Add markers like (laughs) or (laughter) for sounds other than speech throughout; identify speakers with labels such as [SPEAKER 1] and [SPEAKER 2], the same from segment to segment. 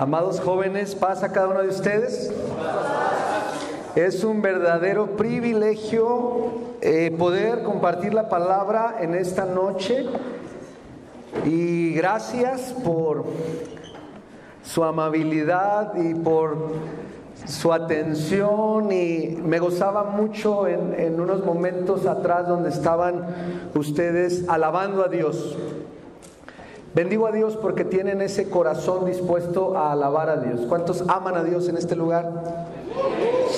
[SPEAKER 1] Amados jóvenes, paz a cada uno de ustedes. Es un verdadero privilegio eh, poder compartir la palabra en esta noche y gracias por su amabilidad y por su atención y me gozaba mucho en, en unos momentos atrás donde estaban ustedes alabando a Dios. Bendigo a Dios porque tienen ese corazón dispuesto a alabar a Dios. ¿Cuántos aman a Dios en este lugar?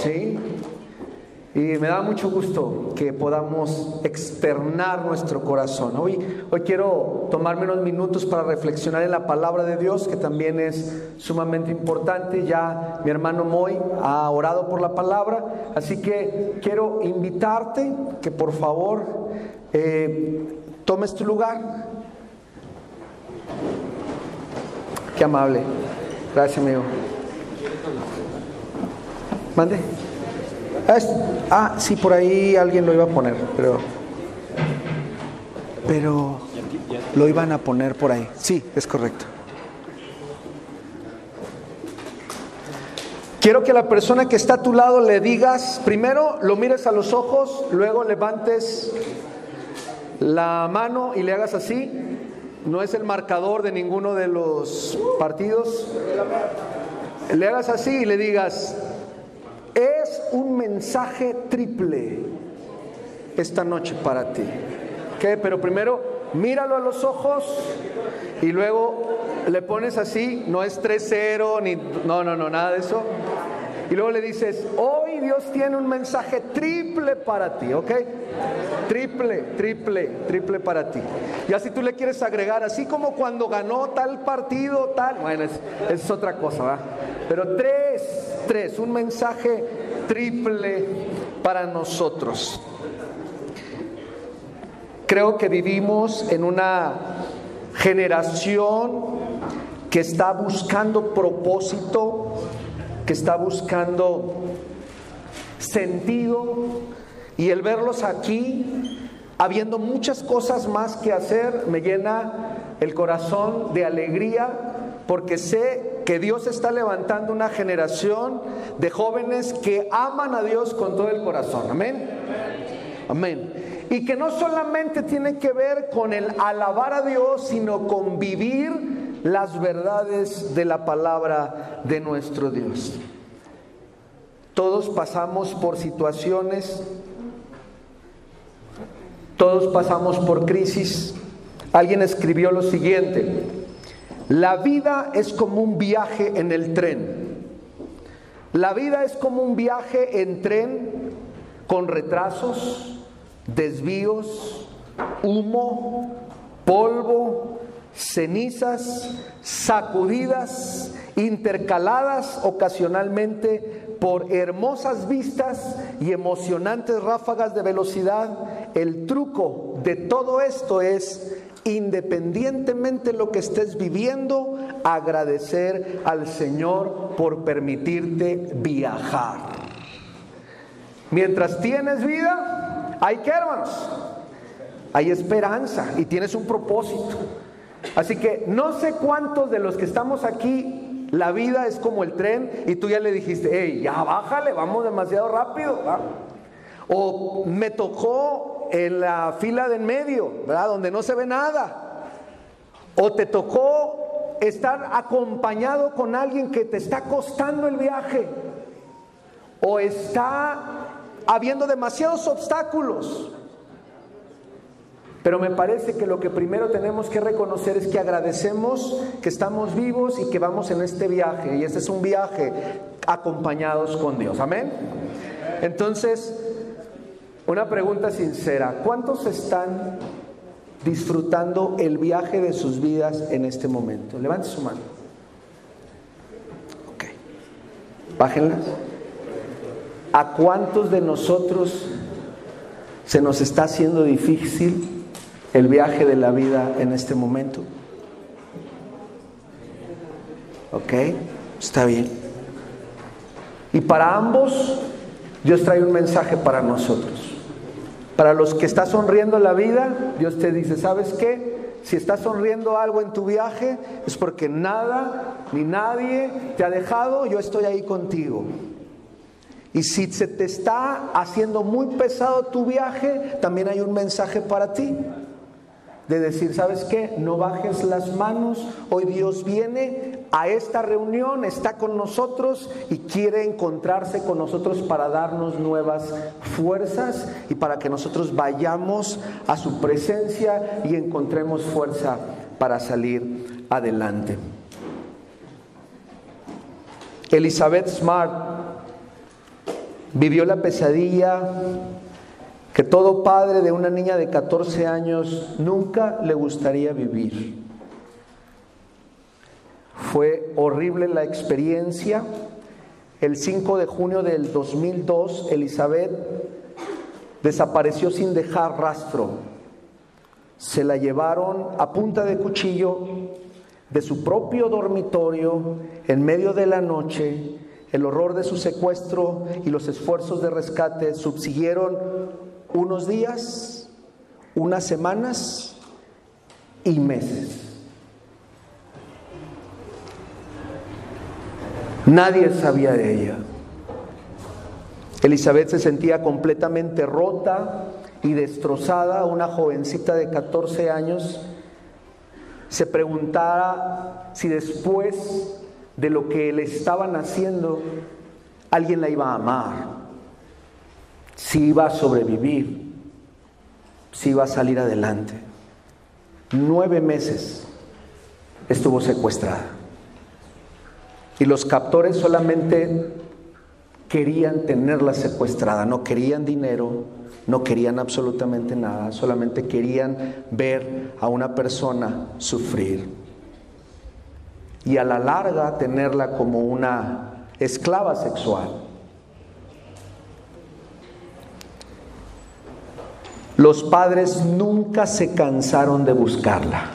[SPEAKER 1] Sí. Y me da mucho gusto que podamos externar nuestro corazón. Hoy, hoy quiero tomarme unos minutos para reflexionar en la palabra de Dios, que también es sumamente importante. Ya mi hermano Moy ha orado por la palabra, así que quiero invitarte que por favor eh, tomes tu lugar. Qué amable. Gracias, amigo. Mande. Ah, sí, por ahí alguien lo iba a poner, pero. Pero. Lo iban a poner por ahí. Sí, es correcto. Quiero que la persona que está a tu lado le digas, primero lo mires a los ojos, luego levantes la mano y le hagas así. No es el marcador de ninguno de los partidos. Le hagas así y le digas, es un mensaje triple esta noche para ti. ¿Qué? Pero primero míralo a los ojos y luego le pones así, no es 3-0 ni no, no, no, nada de eso. Y luego le dices, hoy Dios tiene un mensaje triple para ti, ¿ok? Triple, triple, triple para ti. Y así tú le quieres agregar, así como cuando ganó tal partido, tal, bueno, es, es otra cosa, ¿va? Pero tres, tres, un mensaje triple para nosotros. Creo que vivimos en una generación que está buscando propósito, que está buscando sentido y el verlos aquí, habiendo muchas cosas más que hacer, me llena el corazón de alegría porque sé que Dios está levantando una generación de jóvenes que aman a Dios con todo el corazón. Amén. Amén. Y que no solamente tiene que ver con el alabar a Dios, sino con vivir las verdades de la palabra de nuestro Dios. Todos pasamos por situaciones, todos pasamos por crisis. Alguien escribió lo siguiente, la vida es como un viaje en el tren. La vida es como un viaje en tren con retrasos, desvíos, humo, polvo, cenizas, sacudidas, intercaladas ocasionalmente por hermosas vistas y emocionantes ráfagas de velocidad. El truco de todo esto es, independientemente de lo que estés viviendo, agradecer al Señor por permitirte viajar. Mientras tienes vida, hay que, hermanos, hay esperanza y tienes un propósito. Así que no sé cuántos de los que estamos aquí, la vida es como el tren y tú ya le dijiste, hey, ya bájale, vamos demasiado rápido. O me tocó en la fila de en medio, ¿verdad? Donde no se ve nada. O te tocó estar acompañado con alguien que te está costando el viaje. O está habiendo demasiados obstáculos. Pero me parece que lo que primero tenemos que reconocer es que agradecemos que estamos vivos y que vamos en este viaje. Y este es un viaje acompañados con Dios. Amén. Entonces, una pregunta sincera. ¿Cuántos están disfrutando el viaje de sus vidas en este momento? Levante su mano. Ok. Bájenlas. ¿A cuántos de nosotros se nos está haciendo difícil el viaje de la vida en este momento. ¿Ok? Está bien. Y para ambos, Dios trae un mensaje para nosotros. Para los que está sonriendo la vida, Dios te dice, ¿sabes qué? si estás sonriendo algo en tu viaje, es porque nada ni nadie te ha dejado, yo estoy ahí contigo. Y si se te está haciendo muy pesado tu viaje, también hay un mensaje para ti. De decir, ¿sabes qué? No bajes las manos. Hoy Dios viene a esta reunión, está con nosotros y quiere encontrarse con nosotros para darnos nuevas fuerzas y para que nosotros vayamos a su presencia y encontremos fuerza para salir adelante. Elizabeth Smart vivió la pesadilla que todo padre de una niña de 14 años nunca le gustaría vivir. Fue horrible la experiencia. El 5 de junio del 2002, Elizabeth desapareció sin dejar rastro. Se la llevaron a punta de cuchillo de su propio dormitorio en medio de la noche el horror de su secuestro y los esfuerzos de rescate subsiguieron unos días, unas semanas y meses. Nadie sabía de ella. Elizabeth se sentía completamente rota y destrozada, una jovencita de 14 años se preguntara si después de lo que le estaban haciendo, alguien la iba a amar, si iba a sobrevivir, si iba a salir adelante. Nueve meses estuvo secuestrada. Y los captores solamente querían tenerla secuestrada, no querían dinero, no querían absolutamente nada, solamente querían ver a una persona sufrir y a la larga tenerla como una esclava sexual. Los padres nunca se cansaron de buscarla.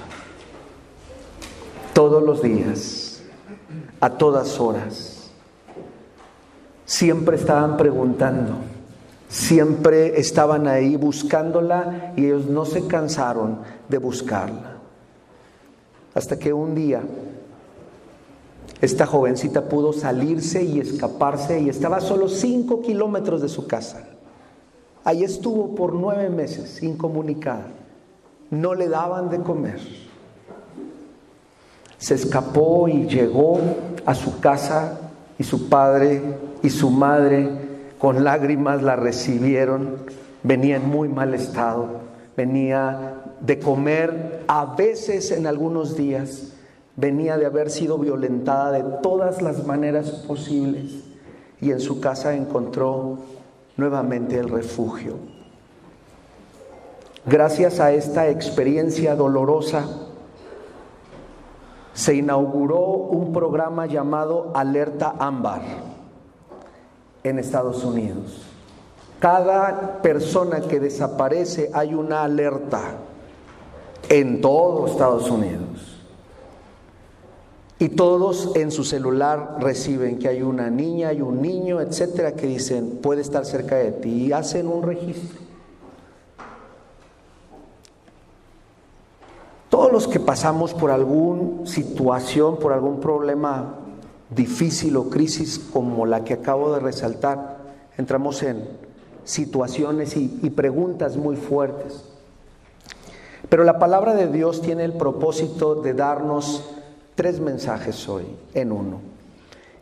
[SPEAKER 1] Todos los días, a todas horas. Siempre estaban preguntando, siempre estaban ahí buscándola y ellos no se cansaron de buscarla. Hasta que un día esta jovencita pudo salirse y escaparse y estaba a solo cinco kilómetros de su casa. Ahí estuvo por nueve meses incomunicada. No le daban de comer. Se escapó y llegó a su casa y su padre y su madre con lágrimas la recibieron. Venía en muy mal estado. Venía de comer a veces en algunos días venía de haber sido violentada de todas las maneras posibles y en su casa encontró nuevamente el refugio. Gracias a esta experiencia dolorosa, se inauguró un programa llamado Alerta Ámbar en Estados Unidos. Cada persona que desaparece hay una alerta en todo Estados Unidos. Y todos en su celular reciben que hay una niña, hay un niño, etcétera, que dicen puede estar cerca de ti y hacen un registro. Todos los que pasamos por alguna situación, por algún problema difícil o crisis como la que acabo de resaltar, entramos en situaciones y, y preguntas muy fuertes. Pero la palabra de Dios tiene el propósito de darnos tres mensajes hoy en uno.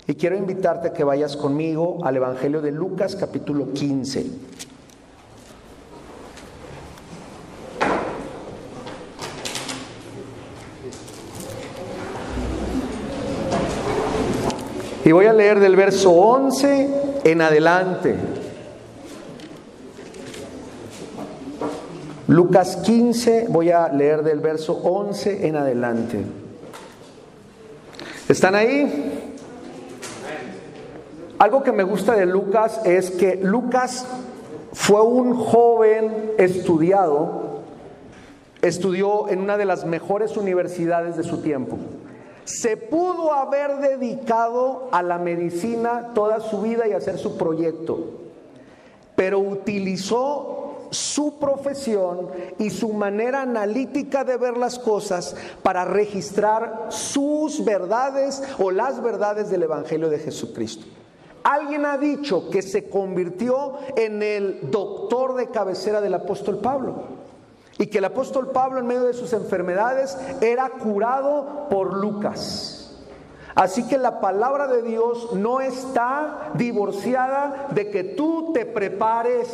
[SPEAKER 1] Y quiero invitarte a que vayas conmigo al Evangelio de Lucas capítulo 15. Y voy a leer del verso 11 en adelante. Lucas 15, voy a leer del verso 11 en adelante. ¿Están ahí? Algo que me gusta de Lucas es que Lucas fue un joven estudiado, estudió en una de las mejores universidades de su tiempo. Se pudo haber dedicado a la medicina toda su vida y hacer su proyecto, pero utilizó su profesión y su manera analítica de ver las cosas para registrar sus verdades o las verdades del Evangelio de Jesucristo. Alguien ha dicho que se convirtió en el doctor de cabecera del apóstol Pablo. Y que el apóstol Pablo en medio de sus enfermedades era curado por Lucas. Así que la palabra de Dios no está divorciada de que tú te prepares,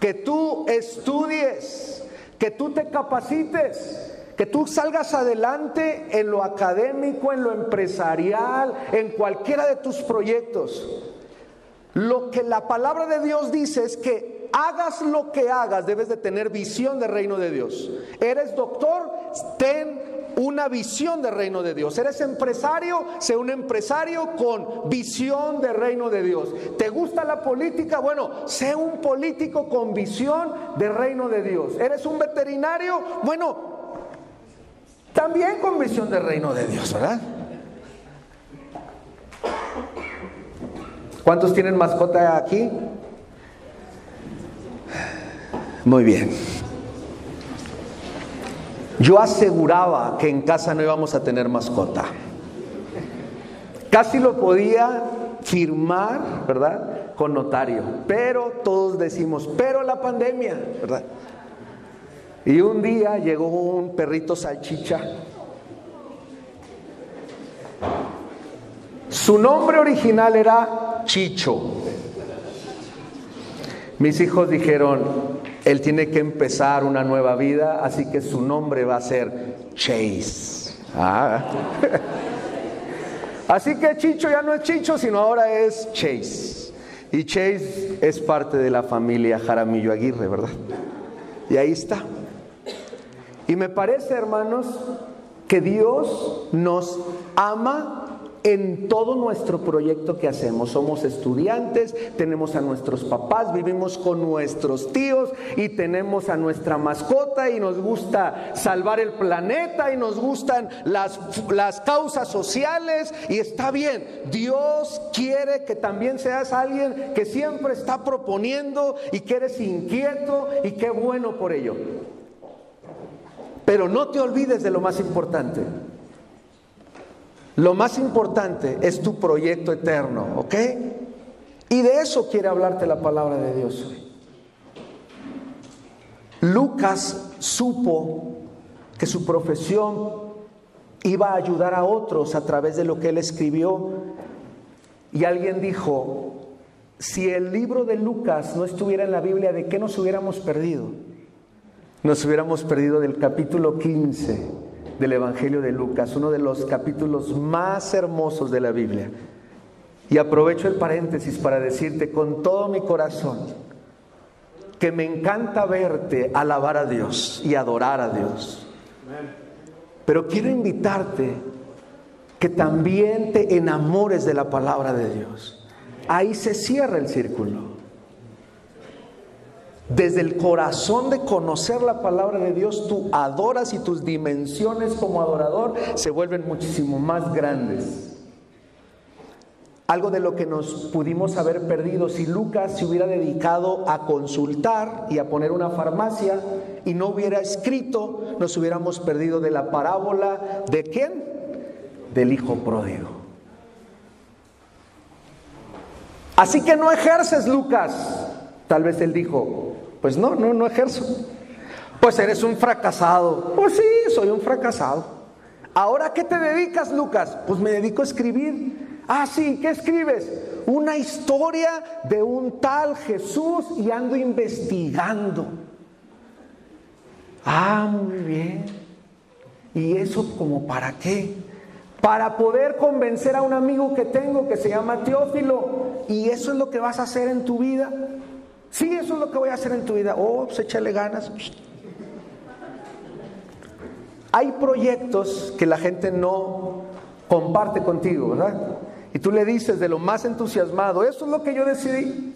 [SPEAKER 1] que tú estudies, que tú te capacites, que tú salgas adelante en lo académico, en lo empresarial, en cualquiera de tus proyectos. Lo que la palabra de Dios dice es que hagas lo que hagas, debes de tener visión del reino de Dios. Eres doctor, ten una visión del reino de Dios. Eres empresario, sé un empresario con visión del reino de Dios. ¿Te gusta la política? Bueno, sé un político con visión del reino de Dios. ¿Eres un veterinario? Bueno, también con visión del reino de Dios, ¿verdad? ¿Cuántos tienen mascota aquí? Muy bien. Yo aseguraba que en casa no íbamos a tener mascota. Casi lo podía firmar, ¿verdad? Con notario. Pero todos decimos, pero la pandemia, ¿verdad? Y un día llegó un perrito salchicha. Su nombre original era Chicho. Mis hijos dijeron, él tiene que empezar una nueva vida, así que su nombre va a ser Chase. Ah. (laughs) Así que Chicho ya no es Chicho, sino ahora es Chase. Y Chase es parte de la familia Jaramillo Aguirre, ¿verdad? Y ahí está. Y me parece, hermanos, que Dios nos ama en todo nuestro proyecto que hacemos. Somos estudiantes, tenemos a nuestros papás, vivimos con nuestros tíos y tenemos a nuestra mascota y nos gusta salvar el planeta y nos gustan las, las causas sociales y está bien. Dios quiere que también seas alguien que siempre está proponiendo y que eres inquieto y qué bueno por ello. Pero no te olvides de lo más importante. Lo más importante es tu proyecto eterno, ¿ok? Y de eso quiere hablarte la palabra de Dios hoy. Lucas supo que su profesión iba a ayudar a otros a través de lo que él escribió. Y alguien dijo, si el libro de Lucas no estuviera en la Biblia, ¿de qué nos hubiéramos perdido? Nos hubiéramos perdido del capítulo 15 del Evangelio de Lucas, uno de los capítulos más hermosos de la Biblia. Y aprovecho el paréntesis para decirte con todo mi corazón que me encanta verte alabar a Dios y adorar a Dios. Pero quiero invitarte que también te enamores de la palabra de Dios. Ahí se cierra el círculo. Desde el corazón de conocer la palabra de Dios, tú adoras y tus dimensiones como adorador se vuelven muchísimo más grandes. Algo de lo que nos pudimos haber perdido si Lucas se hubiera dedicado a consultar y a poner una farmacia y no hubiera escrito, nos hubiéramos perdido de la parábola de quién? Del hijo pródigo. Así que no ejerces, Lucas. Tal vez él dijo, pues no, no, no ejerzo. Pues eres un fracasado. Pues sí, soy un fracasado. Ahora, ¿qué te dedicas, Lucas? Pues me dedico a escribir. Ah, sí, ¿qué escribes? Una historia de un tal Jesús y ando investigando. Ah, muy bien. ¿Y eso como para qué? Para poder convencer a un amigo que tengo que se llama Teófilo. ¿Y eso es lo que vas a hacer en tu vida? Sí, eso es lo que voy a hacer en tu vida. Oh, pues échale ganas. Hay proyectos que la gente no comparte contigo, ¿verdad? Y tú le dices de lo más entusiasmado, eso es lo que yo decidí.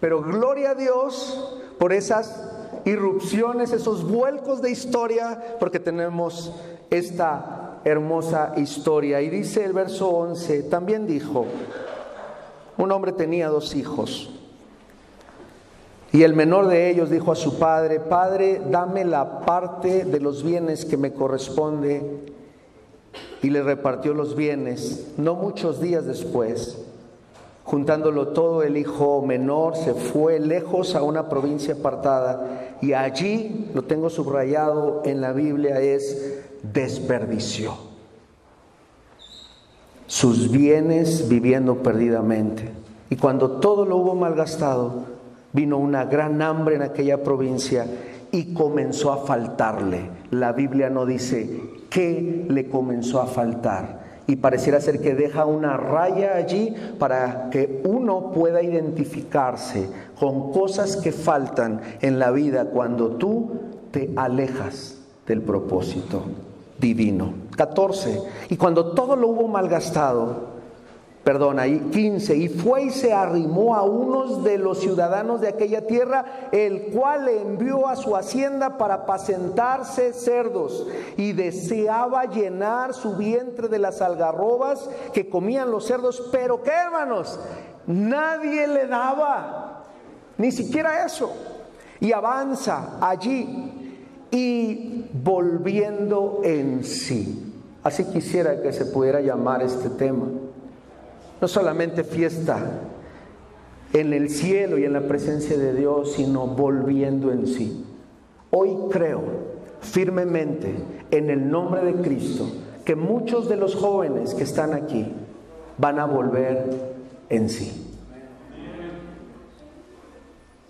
[SPEAKER 1] Pero gloria a Dios por esas irrupciones, esos vuelcos de historia, porque tenemos esta hermosa historia. Y dice el verso 11, también dijo, un hombre tenía dos hijos. Y el menor de ellos dijo a su padre, Padre, dame la parte de los bienes que me corresponde. Y le repartió los bienes. No muchos días después, juntándolo todo, el hijo menor se fue lejos a una provincia apartada. Y allí, lo tengo subrayado en la Biblia, es desperdició sus bienes viviendo perdidamente. Y cuando todo lo hubo malgastado, vino una gran hambre en aquella provincia y comenzó a faltarle. La Biblia no dice qué le comenzó a faltar. Y pareciera ser que deja una raya allí para que uno pueda identificarse con cosas que faltan en la vida cuando tú te alejas del propósito divino. 14. Y cuando todo lo hubo malgastado, perdón, ahí 15, y fue y se arrimó a unos de los ciudadanos de aquella tierra, el cual le envió a su hacienda para apacentarse cerdos, y deseaba llenar su vientre de las algarrobas que comían los cerdos, pero qué hermanos, nadie le daba, ni siquiera eso. Y avanza allí y volviendo en sí. Así quisiera que se pudiera llamar este tema no solamente fiesta en el cielo y en la presencia de Dios, sino volviendo en sí. Hoy creo firmemente en el nombre de Cristo que muchos de los jóvenes que están aquí van a volver en sí.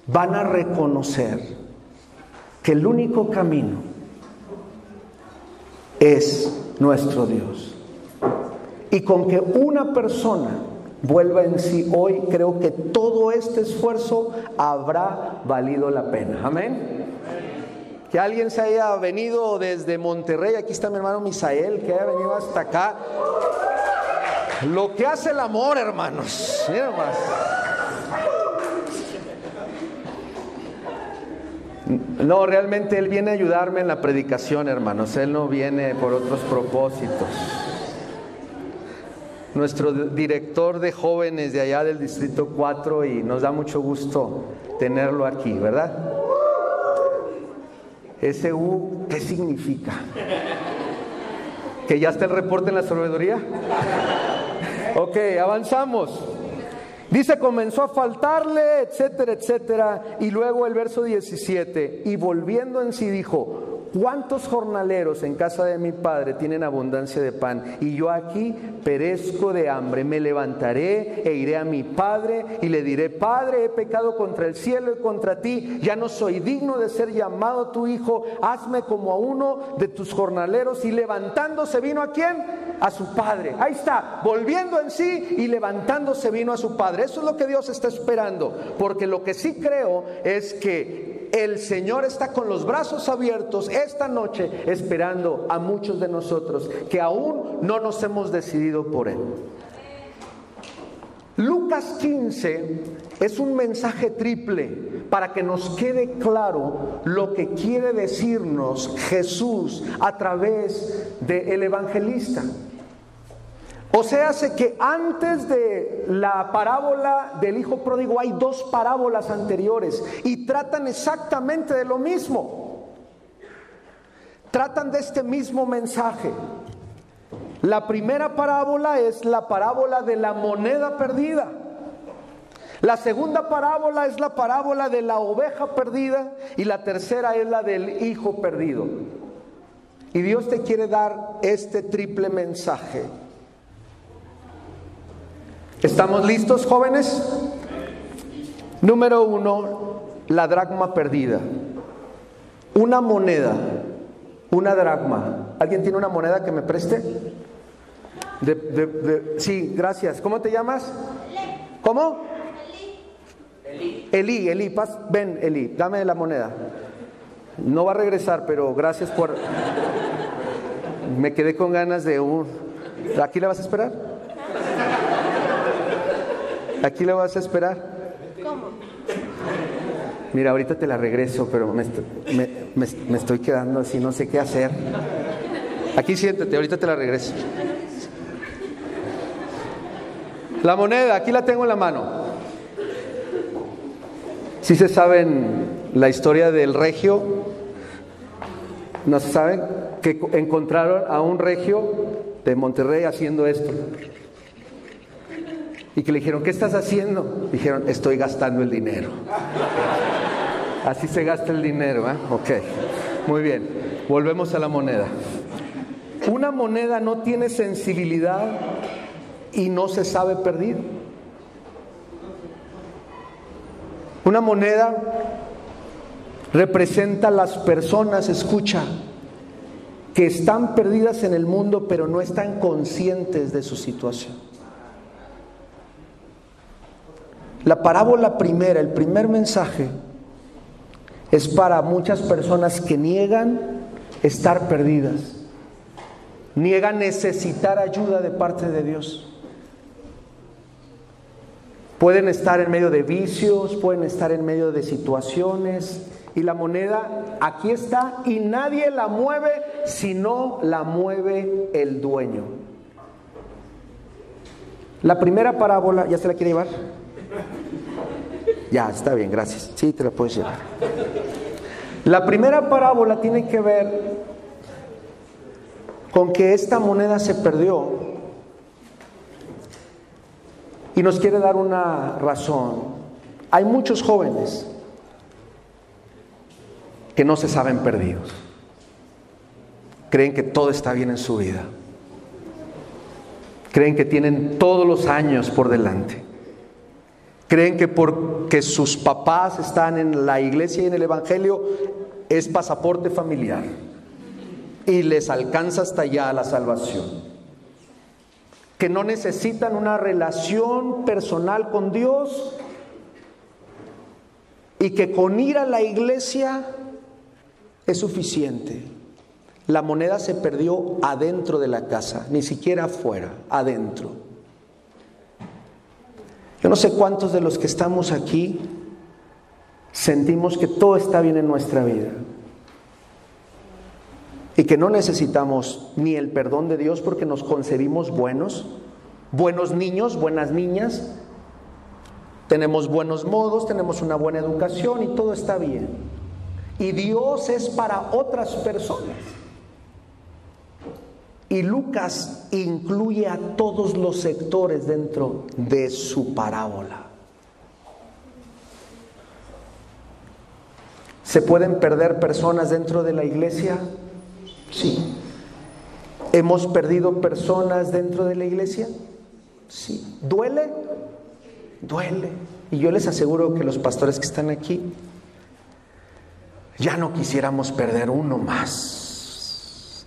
[SPEAKER 1] Van a reconocer que el único camino es nuestro Dios. Y con que una persona vuelva en sí hoy, creo que todo este esfuerzo habrá valido la pena. Amén. Que alguien se haya venido desde Monterrey, aquí está mi hermano Misael, que haya venido hasta acá. Lo que hace el amor, hermanos. Mira más. No, realmente Él viene a ayudarme en la predicación, hermanos. Él no viene por otros propósitos nuestro director de jóvenes de allá del Distrito 4 y nos da mucho gusto tenerlo aquí, ¿verdad? Ese U, ¿qué significa? ¿Que ya está el reporte en la sabiduría? Ok, avanzamos. Dice, comenzó a faltarle, etcétera, etcétera. Y luego el verso 17, y volviendo en sí dijo, ¿Cuántos jornaleros en casa de mi padre tienen abundancia de pan? Y yo aquí perezco de hambre. Me levantaré e iré a mi padre y le diré, Padre, he pecado contra el cielo y contra ti. Ya no soy digno de ser llamado tu hijo. Hazme como a uno de tus jornaleros. Y levantándose vino a quién? A su padre. Ahí está, volviendo en sí y levantándose vino a su padre. Eso es lo que Dios está esperando. Porque lo que sí creo es que el Señor está con los brazos abiertos esta noche esperando a muchos de nosotros que aún no nos hemos decidido por Él. Lucas 15 es un mensaje triple para que nos quede claro lo que quiere decirnos Jesús a través del evangelista. O sea, hace que antes de la parábola del hijo pródigo hay dos parábolas anteriores y tratan exactamente de lo mismo. Tratan de este mismo mensaje. La primera parábola es la parábola de la moneda perdida. La segunda parábola es la parábola de la oveja perdida y la tercera es la del hijo perdido. Y Dios te quiere dar este triple mensaje ¿Estamos listos, jóvenes? Número uno, la dracma perdida. Una moneda, una dracma. ¿Alguien tiene una moneda que me preste? sí, gracias. ¿Cómo te llamas? ¿Cómo? Eli. Eli, Eli, ven, Eli, dame la moneda. No va a regresar, pero gracias por... (laughs) Me quedé con ganas de un... ¿Aquí le vas a esperar? ¿Aquí le vas a esperar? ¿Cómo? Mira, ahorita te la regreso, pero me, estoy quedando así, no sé qué hacer. Aquí siéntate, ahorita te la regreso. La moneda, aquí la tengo en la mano. Si se saben la historia del regio, ¿no se saben? Que encontraron a un regio de Monterrey haciendo esto. Y que le dijeron, ¿qué estás haciendo? Dijeron, estoy gastando el dinero. Así se gasta el dinero, ¿eh? Ok, muy bien. Volvemos a la moneda. Una moneda no tiene sensibilidad y no se sabe perdido. Una moneda representa las personas, escucha, que están perdidas en el mundo pero no están conscientes de su situación. La parábola primera, el primer mensaje, es para muchas personas que niegan estar perdidas, niegan necesitar ayuda de parte de Dios. Pueden estar en medio de vicios, pueden estar en medio de situaciones y la moneda aquí está y nadie la mueve si no la mueve el dueño. La primera parábola, ¿ya se la quiere llevar? (laughs) Ya, está bien, gracias. Sí, te la puedes llevar. La primera parábola tiene que ver con que esta moneda se perdió y nos quiere dar una razón. Hay muchos jóvenes que no se saben perdidos. Creen que todo está bien en su vida. Creen que tienen todos los años por delante. Creen que porque sus papás están en la iglesia y en el Evangelio es pasaporte familiar y les alcanza hasta allá la salvación. Que no necesitan una relación personal con Dios y que con ir a la iglesia es suficiente. La moneda se perdió adentro de la casa, ni siquiera afuera, adentro. Yo no sé cuántos de los que estamos aquí sentimos que todo está bien en nuestra vida y que no necesitamos ni el perdón de Dios porque nos concebimos buenos, buenos niños, buenas niñas, tenemos buenos modos, tenemos una buena educación y todo está bien. Y Dios es para otras personas. Y Lucas incluye a todos los sectores dentro de su parábola. ¿Se pueden perder personas dentro de la iglesia? Sí. ¿Hemos perdido personas dentro de la iglesia? Sí. ¿Duele? Duele. Y yo les aseguro que los pastores que están aquí, ya no quisiéramos perder uno más.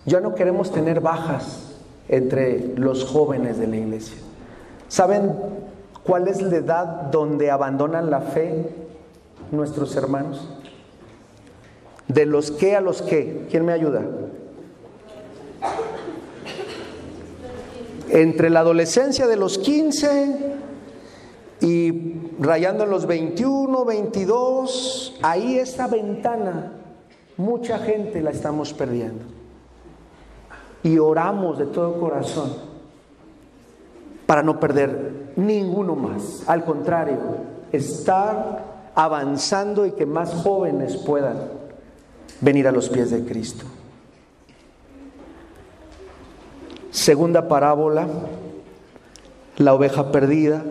[SPEAKER 1] Ya no queremos tener bajas entre los jóvenes de la iglesia. ¿Saben cuál es la edad donde abandonan la fe nuestros hermanos? De los que a los que. ¿Quién me ayuda? Entre la adolescencia de los 15 y rayando en los 21, 22, ahí esta ventana, mucha gente la estamos perdiendo. Y oramos de todo corazón para no perder ninguno más. Al contrario, estar avanzando y que más jóvenes puedan venir a los pies de Cristo. Segunda parábola, la oveja perdida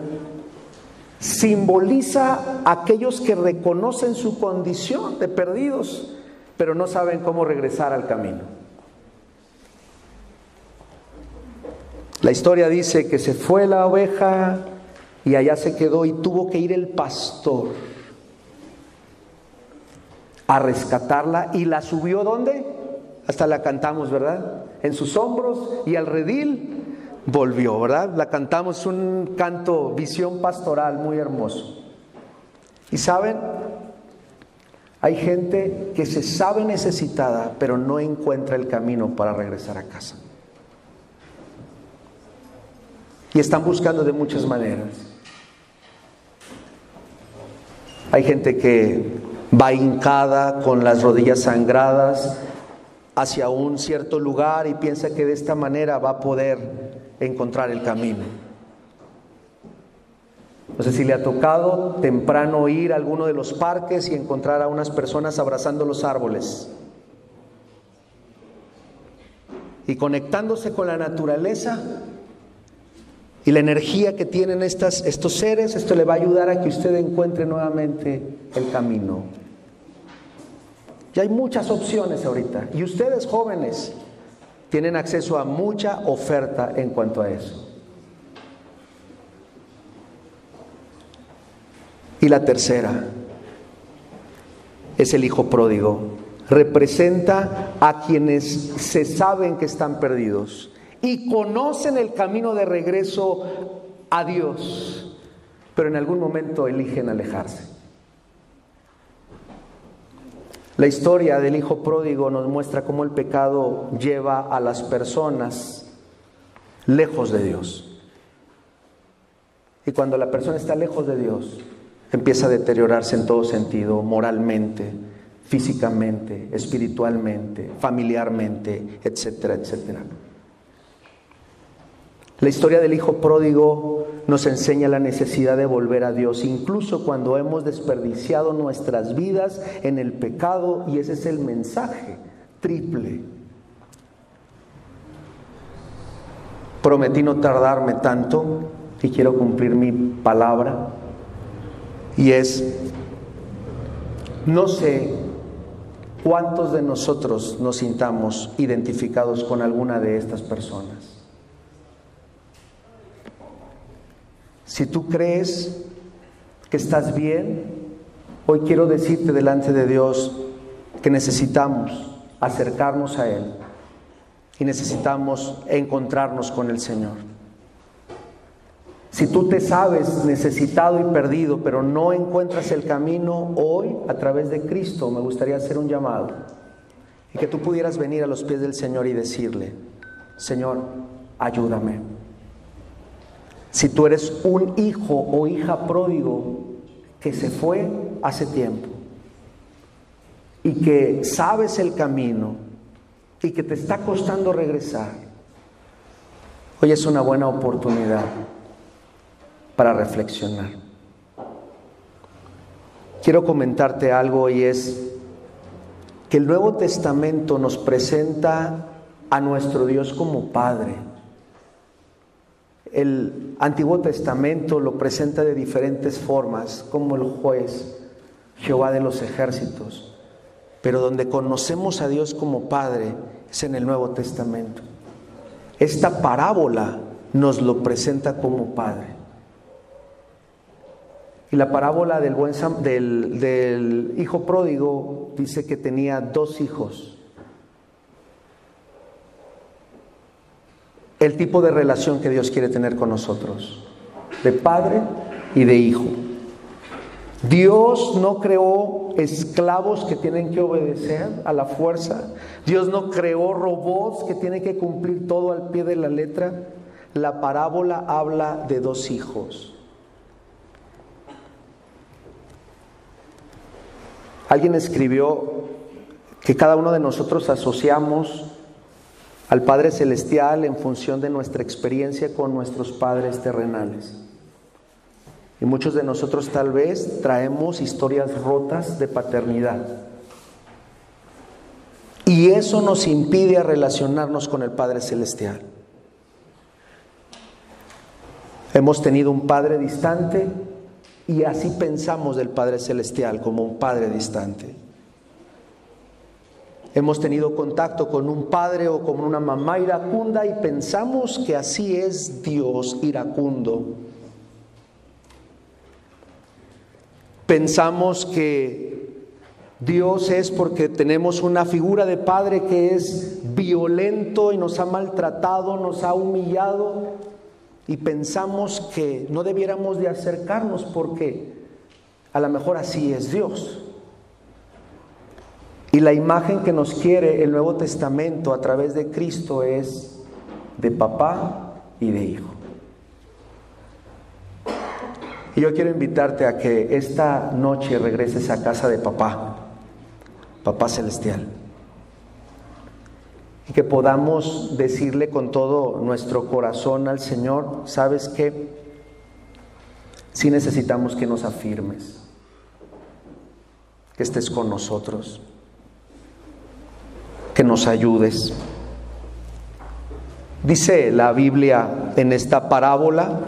[SPEAKER 1] simboliza a aquellos que reconocen su condición de perdidos, pero no saben cómo regresar al camino. La historia dice que se fue la oveja y allá se quedó y tuvo que ir el pastor a rescatarla y la subió ¿dónde? Hasta la cantamos, ¿verdad? En sus hombros y al redil volvió, ¿verdad? La cantamos un canto, visión pastoral muy hermoso. Y saben, hay gente que se sabe necesitada, pero no encuentra el camino para regresar a casa. Y están buscando de muchas maneras. Hay gente que va hincada con las rodillas sangradas hacia un cierto lugar y piensa que de esta manera va a poder encontrar el camino. No sé si le ha tocado temprano ir a alguno de los parques y encontrar a unas personas abrazando los árboles y conectándose con la naturaleza y la energía que tienen estos seres, esto le va a ayudar a que usted encuentre nuevamente el camino. Y hay muchas opciones ahorita. Y ustedes jóvenes tienen acceso a mucha oferta en cuanto a eso. Y la tercera es el hijo pródigo. Representa a quienes se saben que están perdidos y conocen el camino de regreso a Dios, pero en algún momento eligen alejarse. La historia del hijo pródigo nos muestra cómo el pecado lleva a las personas lejos de Dios. Y cuando la persona está lejos de Dios, empieza a deteriorarse en todo sentido, moralmente, físicamente, espiritualmente, familiarmente, etcétera, etcétera. La historia del Hijo Pródigo nos enseña la necesidad de volver a Dios, incluso cuando hemos desperdiciado nuestras vidas en el pecado, y ese es el mensaje triple. Prometí no tardarme tanto y quiero cumplir mi palabra, y es, no sé cuántos de nosotros nos sintamos identificados con alguna de estas personas. Si tú crees que estás bien, hoy quiero decirte delante de Dios que necesitamos acercarnos a Él y necesitamos encontrarnos con el Señor. Si tú te sabes necesitado y perdido, pero no encuentras el camino hoy a través de Cristo, me gustaría hacer un llamado y que tú pudieras venir a los pies del Señor y decirle, Señor, ayúdame. Si tú eres un hijo o hija pródigo que se fue hace tiempo y que sabes el camino y que te está costando regresar, hoy es una buena oportunidad para reflexionar. Quiero comentarte algo y es que el Nuevo Testamento nos presenta a nuestro Dios como Padre el Antiguo Testamento lo presenta de diferentes formas, como el juez, Jehová de los ejércitos, pero donde conocemos a Dios como Padre es en el Nuevo Testamento. Esta parábola nos lo presenta como Padre. Y la parábola del, buen, del, del hijo pródigo dice que tenía dos hijos. El tipo de relación que Dios quiere tener con nosotros, de padre y de hijo. Dios no creó esclavos que tienen que obedecer a la fuerza. Dios no creó robots que tienen que cumplir todo al pie de la letra. La parábola habla de dos hijos. Alguien escribió que cada uno de nosotros asociamos al Padre Celestial en función de nuestra experiencia con nuestros padres terrenales. Y muchos de nosotros tal vez traemos historias rotas de paternidad. Y eso nos impide a relacionarnos con el Padre Celestial. Hemos tenido un Padre distante y así pensamos del Padre Celestial como un Padre distante. Hemos tenido contacto con un padre o con una mamá iracunda y pensamos que así es Dios iracundo. Pensamos que Dios es porque tenemos una figura de padre que es violento y nos ha maltratado, nos ha humillado y pensamos que no debiéramos de acercarnos porque a lo mejor así es Dios. Y la imagen que nos quiere el Nuevo Testamento a través de Cristo es de papá y de hijo. Y yo quiero invitarte a que esta noche regreses a casa de papá, papá celestial. Y que podamos decirle con todo nuestro corazón al Señor, ¿sabes qué? sí necesitamos que nos afirmes, que estés con nosotros, que nos ayudes. Dice la Biblia en esta parábola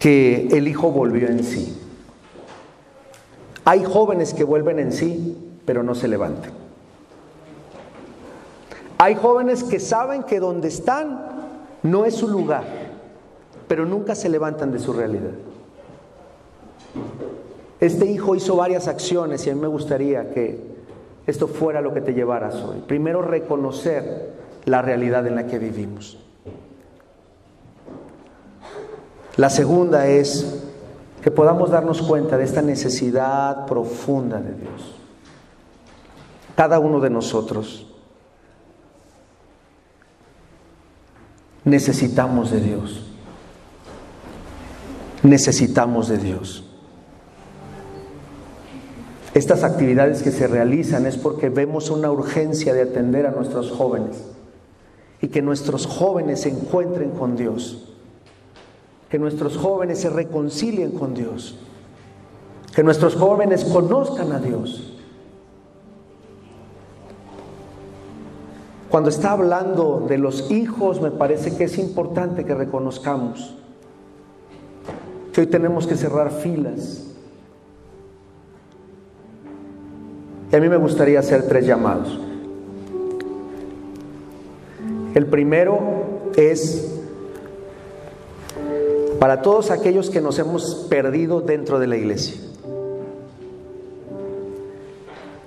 [SPEAKER 1] que el hijo volvió en sí. Hay jóvenes que vuelven en sí, pero no se levantan. Hay jóvenes que saben que donde están no es su lugar, pero nunca se levantan de su realidad. Este hijo hizo varias acciones y a mí me gustaría que esto fuera lo que te llevaras hoy. Primero, reconocer la realidad en la que vivimos. La segunda es que podamos darnos cuenta de esta necesidad profunda de Dios. Cada uno de nosotros necesitamos de Dios. Necesitamos de Dios. Estas actividades que se realizan es porque vemos una urgencia de atender a nuestros jóvenes y que nuestros jóvenes se encuentren con Dios, que nuestros jóvenes se reconcilien con Dios, que nuestros jóvenes conozcan a Dios. Cuando está hablando de los hijos, me parece que es importante que reconozcamos que hoy tenemos que cerrar filas. A mí me gustaría hacer tres llamados. El primero es para todos aquellos que nos hemos perdido dentro de la iglesia.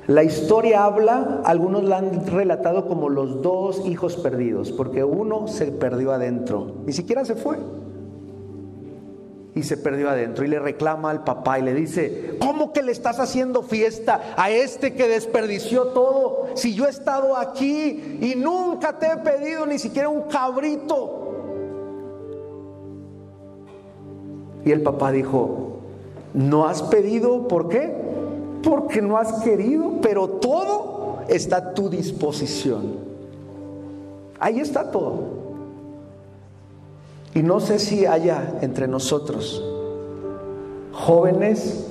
[SPEAKER 1] La historia habla, algunos la han relatado como los dos hijos perdidos, porque uno se perdió adentro, ni siquiera se fue y se perdió adentro y le reclama al papá y le dice, ¿cómo que le estás haciendo fiesta a este que desperdició todo? Si yo he estado aquí y nunca te he pedido ni siquiera un cabrito. Y el papá dijo, ¿no has pedido? ¿Por qué? Porque no has querido, pero todo está a tu disposición. Ahí está todo. Y no sé si haya entre nosotros jóvenes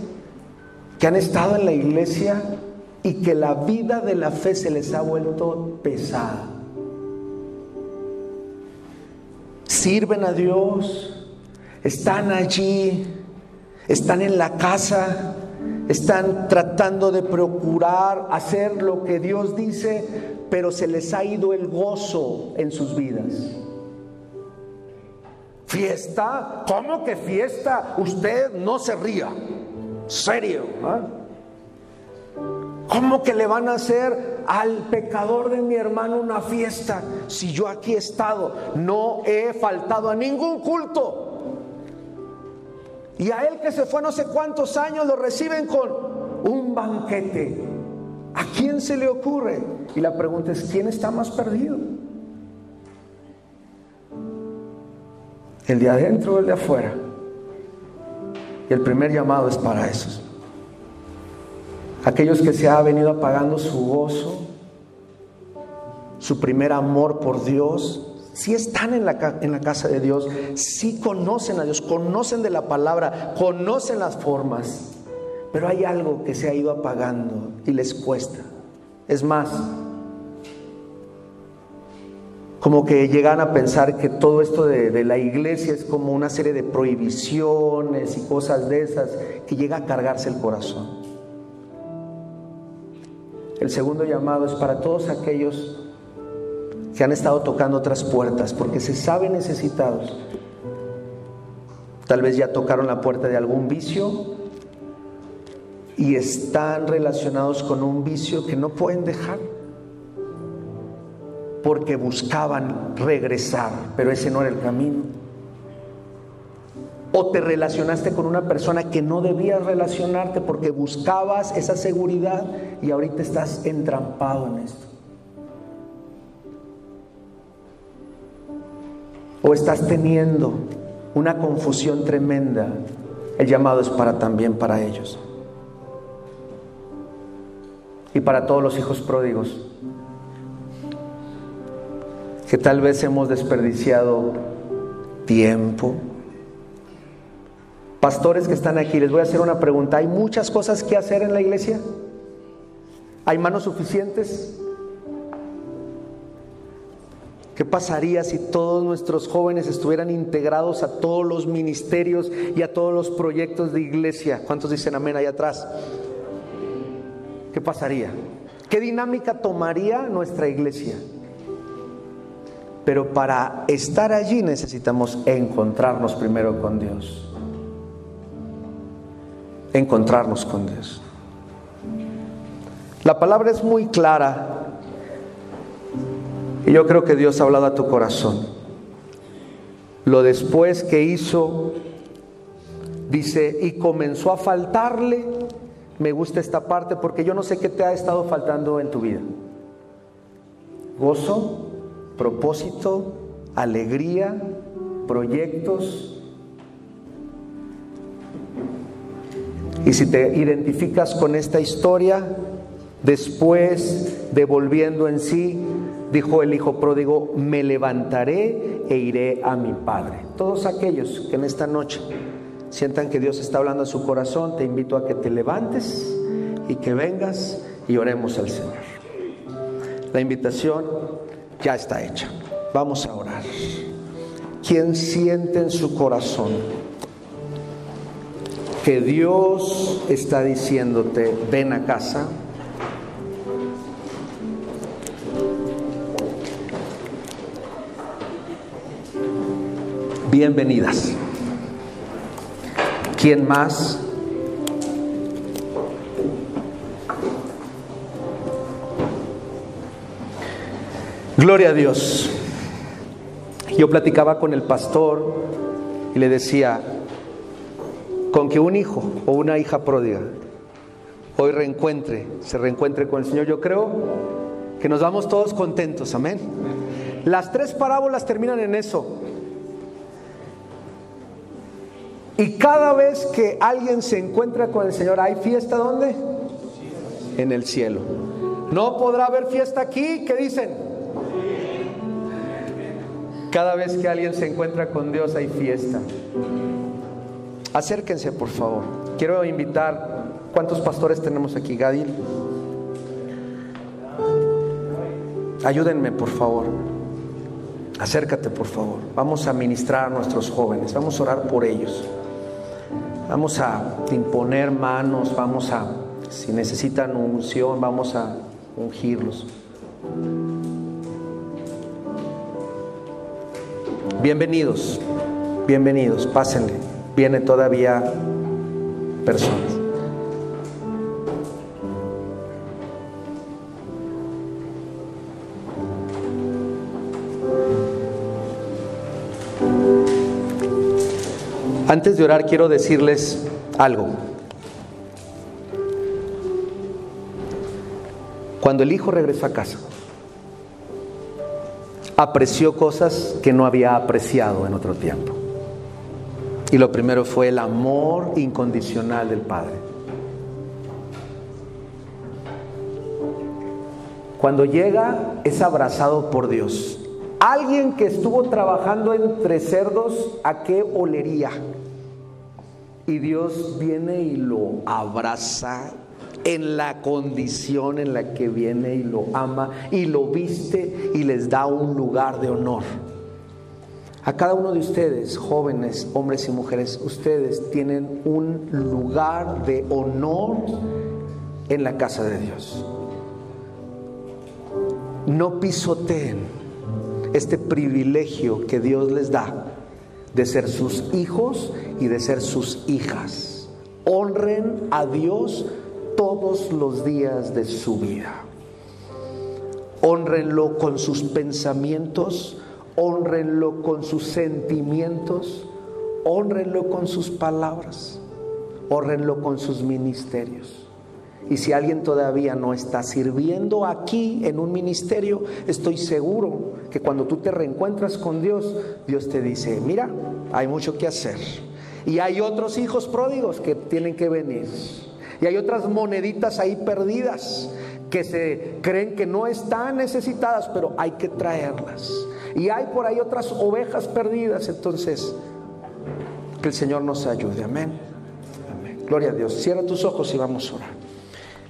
[SPEAKER 1] que han estado en la iglesia y que la vida de la fe se les ha vuelto pesada. Sirven a Dios, están allí, están en la casa, están tratando de procurar hacer lo que Dios dice, pero se les ha ido el gozo en sus vidas. ¿Fiesta? ¿Cómo que fiesta? Usted no se ría. Serio. ¿ah? ¿Cómo que le van a hacer al pecador de mi hermano una fiesta si yo aquí he estado? No he faltado a ningún culto. Y a él que se fue no sé cuántos años lo reciben con un banquete. ¿A quién se le ocurre? Y la pregunta es, ¿quién está más perdido? El de adentro el de afuera. Y el primer llamado es para esos. Aquellos que se ha venido apagando su gozo, su primer amor por Dios, si están en la casa de Dios, si conocen a Dios, conocen de la palabra, conocen las formas, pero hay algo que se ha ido apagando y les cuesta. Es más, como que llegan a pensar que todo esto de, la iglesia es como una serie de prohibiciones y cosas de esas que llega a cargarse el corazón. El segundo llamado es para todos aquellos que han estado tocando otras puertas porque se saben necesitados. Tal vez ya tocaron la puerta de algún vicio y están relacionados con un vicio que no pueden dejar porque buscaban regresar, pero ese no era el camino. O te relacionaste con una persona que no debías relacionarte porque buscabas esa seguridad y ahorita estás entrampado en esto. O estás teniendo una confusión tremenda. El llamado es para también para ellos. Y para todos los hijos pródigos que tal vez hemos desperdiciado tiempo, Pastores que están aquí, les voy a hacer una pregunta. ¿Hay muchas cosas que hacer en la iglesia? ¿Hay manos suficientes? ¿Qué pasaría si todos nuestros jóvenes estuvieran integrados a todos los ministerios y a todos los proyectos de iglesia? ¿Cuántos dicen amén ahí atrás? ¿Qué pasaría? ¿Qué dinámica tomaría nuestra iglesia? Pero para estar allí necesitamos encontrarnos primero con Dios. Encontrarnos con Dios. La palabra es muy clara y yo creo que Dios ha hablado a tu corazón. Lo después que hizo, dice, y comenzó a faltarle, me gusta esta parte porque yo no sé qué te ha estado faltando en tu vida. Gozo, propósito, alegría, proyectos. Y si te identificas con esta historia, después de volviendo en sí, dijo el hijo pródigo, me levantaré e iré a mi padre. Todos aquellos que en esta noche sientan que Dios está hablando a su corazón, te invito a que te levantes y que vengas y oremos al Señor. La invitación ya está hecha. Vamos a orar. ¿Quién siente en su corazón que Dios está diciéndote, ven a casa? bienvenidas. ¿Quién más? Gloria a Dios. Yo platicaba con el pastor y le decía, con que un hijo o una hija pródiga hoy reencuentre, se reencuentre con el Señor, yo creo que nos vamos todos contentos, amén. Las tres parábolas terminan en eso. Y cada vez que alguien se encuentra con el Señor, ¿hay fiesta dónde? En el cielo. No podrá haber fiesta aquí, ¿qué dicen? Cada vez que alguien se encuentra con Dios hay fiesta. Acérquense, por favor. Quiero invitar, ¿cuántos pastores tenemos aquí, Gadil? Ayúdenme, por favor. Acércate, por favor. Vamos a ministrar a nuestros jóvenes. Vamos a orar por ellos. Vamos a imponer manos, vamos a, si necesitan unción, vamos a ungirlos. Bienvenidos, bienvenidos, pásenle. Viene todavía personas. Antes de orar quiero decirles algo. Cuando el hijo regresó a casa, apreció cosas que no había apreciado en otro tiempo. Y lo primero fue el amor incondicional del Padre. Cuando llega es abrazado por Dios. Alguien que estuvo trabajando entre cerdos, ¿a qué olería? Y Dios viene y lo abraza en la condición en la que viene y lo ama y lo viste y les da un lugar de honor. A cada uno de ustedes, jóvenes, hombres y mujeres, ustedes tienen un lugar de honor en la casa de Dios. No pisoteen este privilegio que Dios les da de ser sus hijos y de ser sus hijas. Honren a Dios todos los días de su vida. Honrenlo con sus pensamientos, honrenlo con sus sentimientos, honrenlo con sus palabras, honrenlo con sus ministerios. Y si alguien todavía no está sirviendo aquí en un ministerio, estoy seguro que cuando tú te reencuentras con Dios, Dios te dice, mira, hay mucho que hacer. Y hay otros hijos pródigos que tienen que venir. Y hay otras moneditas ahí perdidas que se creen que no están necesitadas, pero hay que traerlas. Y hay por ahí otras ovejas perdidas. Entonces, Que el Señor nos ayude. Amén. Amén. Gloria a Dios. Cierra tus ojos y vamos a orar.